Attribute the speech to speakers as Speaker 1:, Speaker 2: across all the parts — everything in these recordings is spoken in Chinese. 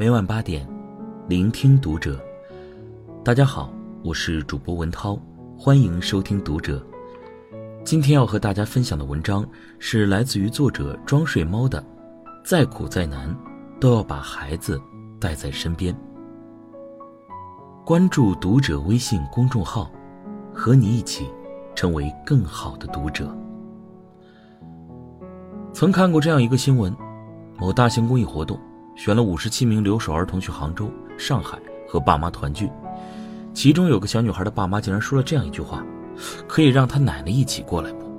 Speaker 1: 每晚八点，聆听读者。大家好，我是主播文涛，欢迎收听读者。今天要和大家分享的文章是来自于作者装睡猫的。再苦再难，都要把孩子带在身边。关注读者微信公众号，和你一起成为更好的读者。曾看过这样一个新闻：某大型公益活动。选了五十七名留守儿童去杭州、上海和爸妈团聚，其中有个小女孩的爸妈竟然说了这样一句话：“可以让她奶奶一起过来不？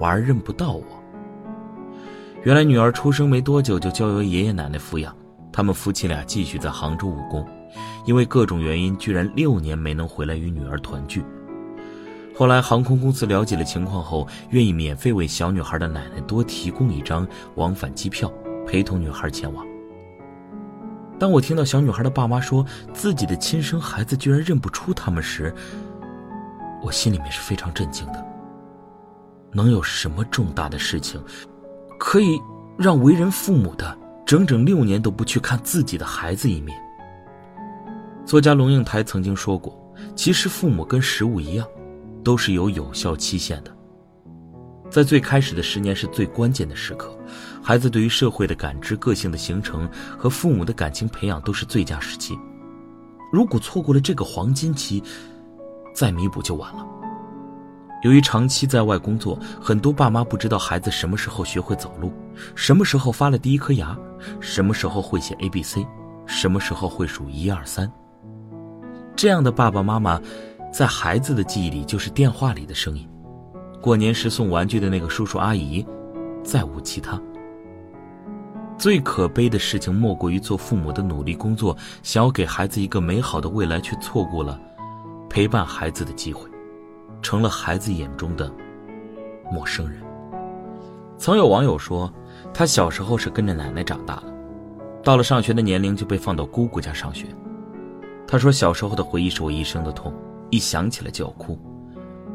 Speaker 1: 娃儿认不到我。”原来女儿出生没多久就交由爷爷奶奶抚养，他们夫妻俩继续在杭州务工，因为各种原因，居然六年没能回来与女儿团聚。后来航空公司了解了情况后，愿意免费为小女孩的奶奶多提供一张往返机票，陪同女孩前往。当我听到小女孩的爸妈说自己的亲生孩子居然认不出他们时，我心里面是非常震惊的。能有什么重大的事情，可以让为人父母的整整六年都不去看自己的孩子一面？作家龙应台曾经说过：“其实父母跟食物一样，都是有有效期限的。”在最开始的十年是最关键的时刻，孩子对于社会的感知、个性的形成和父母的感情培养都是最佳时期。如果错过了这个黄金期，再弥补就晚了。由于长期在外工作，很多爸妈不知道孩子什么时候学会走路，什么时候发了第一颗牙，什么时候会写 A B C，什么时候会数一二三。这样的爸爸妈妈，在孩子的记忆里就是电话里的声音。过年时送玩具的那个叔叔阿姨，再无其他。最可悲的事情莫过于做父母的努力工作，想要给孩子一个美好的未来，却错过了陪伴孩子的机会，成了孩子眼中的陌生人。曾有网友说，他小时候是跟着奶奶长大的，到了上学的年龄就被放到姑姑家上学。他说，小时候的回忆是我一生的痛，一想起来就要哭。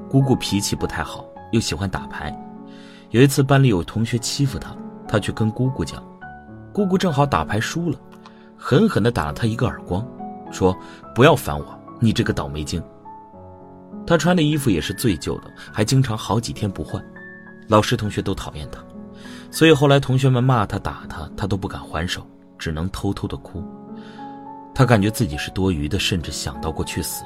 Speaker 1: 姑姑脾气不太好。又喜欢打牌，有一次班里有同学欺负她，她去跟姑姑讲，姑姑正好打牌输了，狠狠地打了她一个耳光，说：“不要烦我，你这个倒霉精。”他穿的衣服也是最旧的，还经常好几天不换，老师同学都讨厌他，所以后来同学们骂他打他，他都不敢还手，只能偷偷的哭。他感觉自己是多余的，甚至想到过去死。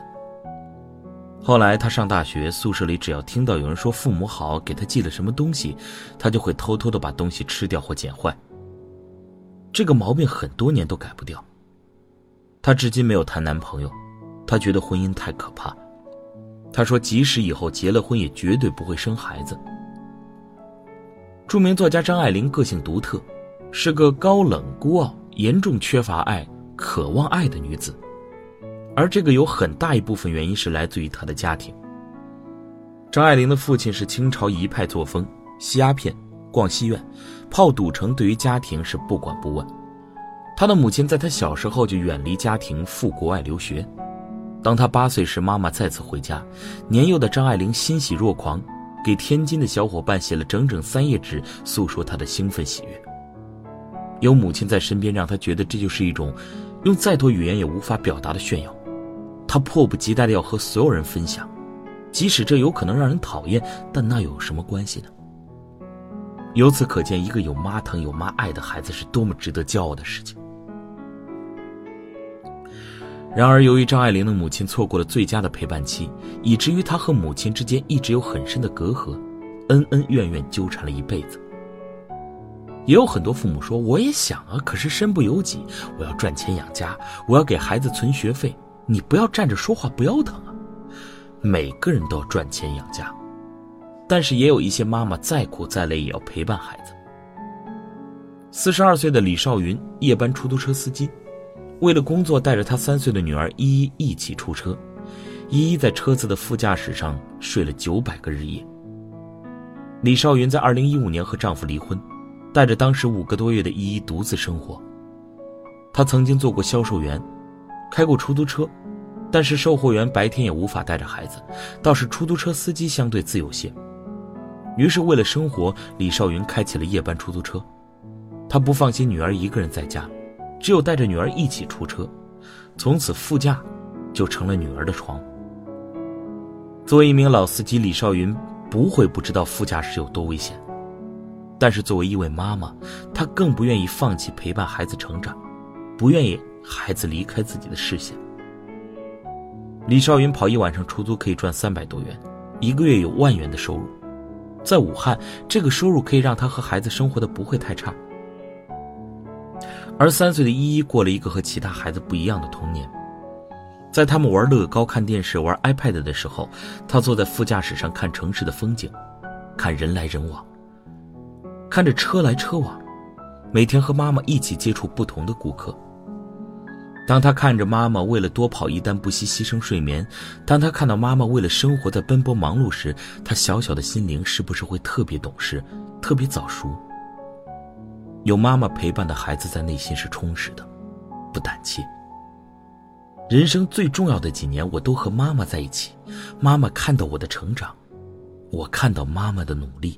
Speaker 1: 后来他上大学，宿舍里只要听到有人说父母好，给他寄了什么东西，他就会偷偷的把东西吃掉或捡坏。这个毛病很多年都改不掉。他至今没有谈男朋友，他觉得婚姻太可怕。他说，即使以后结了婚，也绝对不会生孩子。著名作家张爱玲个性独特，是个高冷孤傲、严重缺乏爱、渴望爱的女子。而这个有很大一部分原因是来自于他的家庭。张爱玲的父亲是清朝一派作风，吸鸦片、逛戏院、泡赌城，对于家庭是不管不问。他的母亲在他小时候就远离家庭，赴国外留学。当他八岁时，妈妈再次回家，年幼的张爱玲欣喜若狂，给天津的小伙伴写了整整三页纸，诉说她的兴奋喜悦。有母亲在身边，让他觉得这就是一种用再多语言也无法表达的炫耀。他迫不及待的要和所有人分享，即使这有可能让人讨厌，但那又有什么关系呢？由此可见，一个有妈疼、有妈爱的孩子是多么值得骄傲的事情。然而，由于张爱玲的母亲错过了最佳的陪伴期，以至于她和母亲之间一直有很深的隔阂，恩恩怨怨纠缠了一辈子。也有很多父母说：“我也想啊，可是身不由己，我要赚钱养家，我要给孩子存学费。”你不要站着说话不腰疼啊！每个人都要赚钱养家，但是也有一些妈妈再苦再累也要陪伴孩子。四十二岁的李少云，夜班出租车司机，为了工作带着他三岁的女儿依依一起出车，依依在车子的副驾驶上睡了九百个日夜。李少云在二零一五年和丈夫离婚，带着当时五个多月的依依独自生活。他曾经做过销售员。开过出租车，但是售货员白天也无法带着孩子，倒是出租车司机相对自由些。于是为了生活，李少云开起了夜班出租车。他不放心女儿一个人在家，只有带着女儿一起出车，从此副驾就成了女儿的床。作为一名老司机，李少云不会不知道副驾驶有多危险，但是作为一位妈妈，她更不愿意放弃陪伴孩子成长，不愿意孩子离开自己的视线。李少云跑一晚上出租可以赚三百多元，一个月有万元的收入，在武汉，这个收入可以让他和孩子生活的不会太差。而三岁的依依过了一个和其他孩子不一样的童年，在他们玩乐高、看电视、玩 iPad 的时候，他坐在副驾驶上看城市的风景，看人来人往，看着车来车往，每天和妈妈一起接触不同的顾客。当他看着妈妈为了多跑一单不惜牺牲睡眠，当他看到妈妈为了生活在奔波忙碌时，他小小的心灵是不是会特别懂事，特别早熟？有妈妈陪伴的孩子，在内心是充实的，不胆怯。人生最重要的几年，我都和妈妈在一起，妈妈看到我的成长，我看到妈妈的努力。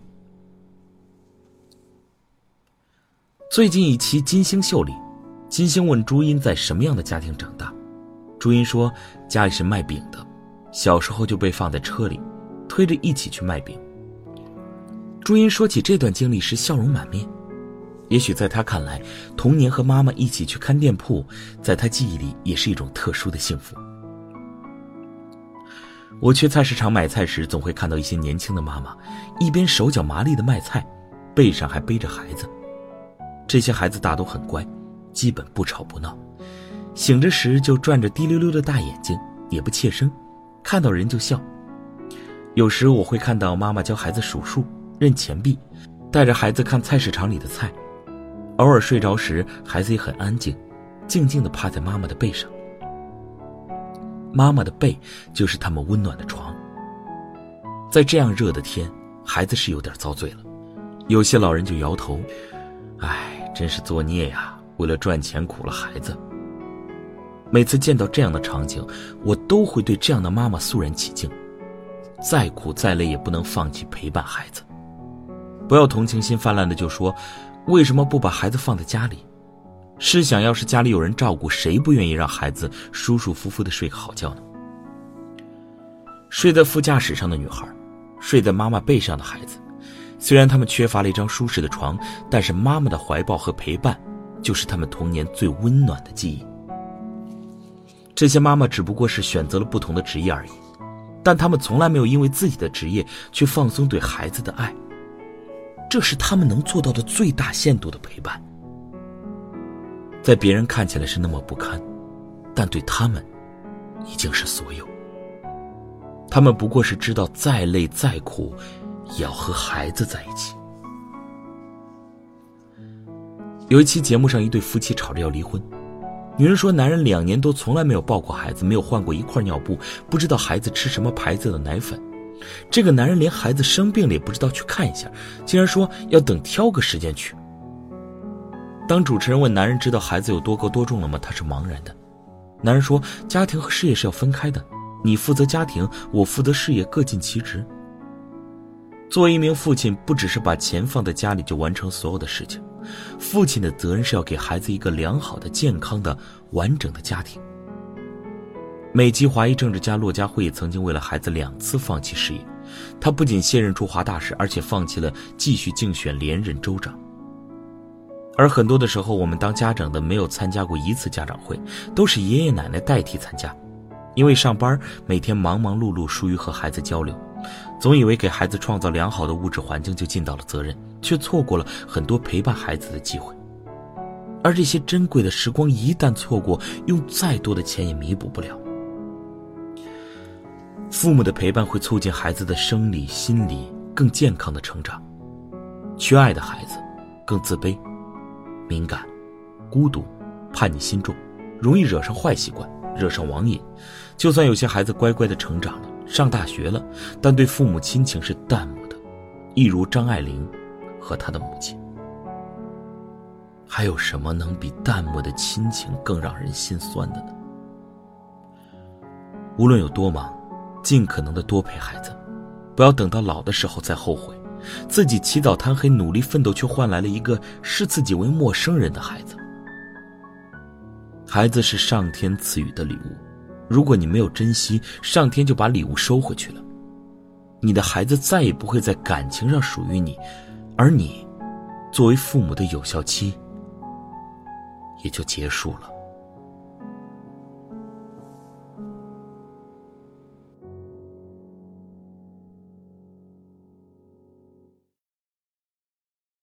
Speaker 1: 最近一期《金星秀》里，金星问朱茵在什么样的家庭长大，朱茵说家里是卖饼的，小时候就被放在车里，推着一起去卖饼。朱茵说起这段经历时，笑容满面。也许在她看来，童年和妈妈一起去看店铺，在她记忆里也是一种特殊的幸福。我去菜市场买菜时，总会看到一些年轻的妈妈，一边手脚麻利的卖菜，背上还背着孩子。这些孩子大都很乖，基本不吵不闹，醒着时就转着滴溜溜的大眼睛，也不怯声，看到人就笑。有时我会看到妈妈教孩子数数、认钱币，带着孩子看菜市场里的菜。偶尔睡着时，孩子也很安静，静静地趴在妈妈的背上。妈妈的背就是他们温暖的床。在这样热的天，孩子是有点遭罪了。有些老人就摇头：“哎，真是作孽呀！为了赚钱苦了孩子。”每次见到这样的场景，我都会对这样的妈妈肃然起敬。再苦再累，也不能放弃陪伴孩子。不要同情心泛滥的就说。为什么不把孩子放在家里？试想，要是家里有人照顾，谁不愿意让孩子舒舒服服的睡个好觉呢？睡在副驾驶上的女孩，睡在妈妈背上的孩子，虽然他们缺乏了一张舒适的床，但是妈妈的怀抱和陪伴，就是他们童年最温暖的记忆。这些妈妈只不过是选择了不同的职业而已，但他们从来没有因为自己的职业去放松对孩子的爱。这是他们能做到的最大限度的陪伴，在别人看起来是那么不堪，但对他们，已经是所有。他们不过是知道再累再苦，也要和孩子在一起。有一期节目上，一对夫妻吵着要离婚，女人说，男人两年多从来没有抱过孩子，没有换过一块尿布，不知道孩子吃什么牌子的奶粉。这个男人连孩子生病了也不知道去看一下，竟然说要等挑个时间去。当主持人问男人知道孩子有多高多重了吗？他是茫然的。男人说：“家庭和事业是要分开的，你负责家庭，我负责事业，各尽其职。”作为一名父亲，不只是把钱放在家里就完成所有的事情，父亲的责任是要给孩子一个良好的、健康的、完整的家庭。美籍华裔政治家骆家辉也曾经为了孩子两次放弃事业，他不仅卸任驻华大使，而且放弃了继续竞选连任州长。而很多的时候，我们当家长的没有参加过一次家长会，都是爷爷奶奶代替参加，因为上班每天忙忙碌碌，疏于和孩子交流，总以为给孩子创造良好的物质环境就尽到了责任，却错过了很多陪伴孩子的机会。而这些珍贵的时光一旦错过，用再多的钱也弥补不了。父母的陪伴会促进孩子的生理、心理更健康的成长。缺爱的孩子更自卑、敏感、孤独、叛逆心重，容易惹上坏习惯，惹上网瘾。就算有些孩子乖乖的成长了，上大学了，但对父母亲情是淡漠的，一如张爱玲和她的母亲。还有什么能比淡漠的亲情更让人心酸的呢？无论有多忙。尽可能的多陪孩子，不要等到老的时候再后悔，自己起早贪黑努力奋斗，却换来了一个视自己为陌生人的孩子。孩子是上天赐予的礼物，如果你没有珍惜，上天就把礼物收回去了。你的孩子再也不会在感情上属于你，而你，作为父母的有效期也就结束了。